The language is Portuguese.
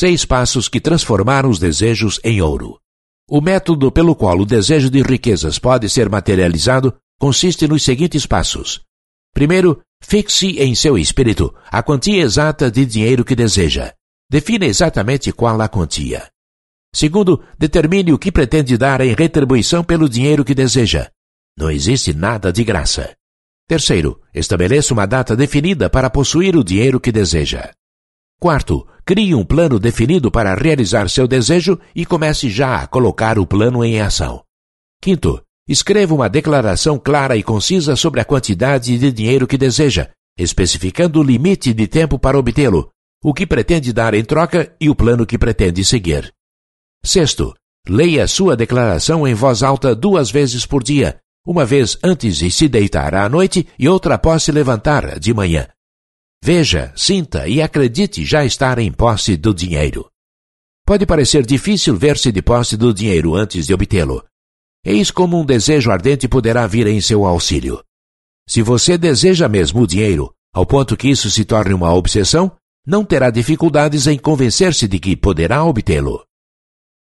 Seis passos que transformaram os desejos em ouro. O método pelo qual o desejo de riquezas pode ser materializado consiste nos seguintes passos. Primeiro, fixe em seu espírito a quantia exata de dinheiro que deseja. Defina exatamente qual a quantia. Segundo, determine o que pretende dar em retribuição pelo dinheiro que deseja. Não existe nada de graça. Terceiro, estabeleça uma data definida para possuir o dinheiro que deseja. Quarto, crie um plano definido para realizar seu desejo e comece já a colocar o plano em ação. Quinto, escreva uma declaração clara e concisa sobre a quantidade de dinheiro que deseja, especificando o limite de tempo para obtê-lo, o que pretende dar em troca e o plano que pretende seguir. Sexto, leia sua declaração em voz alta duas vezes por dia, uma vez antes de se deitar à noite e outra após se levantar de manhã. Veja, sinta e acredite já estar em posse do dinheiro. Pode parecer difícil ver-se de posse do dinheiro antes de obtê-lo. Eis como um desejo ardente poderá vir em seu auxílio. Se você deseja mesmo o dinheiro, ao ponto que isso se torne uma obsessão, não terá dificuldades em convencer-se de que poderá obtê-lo.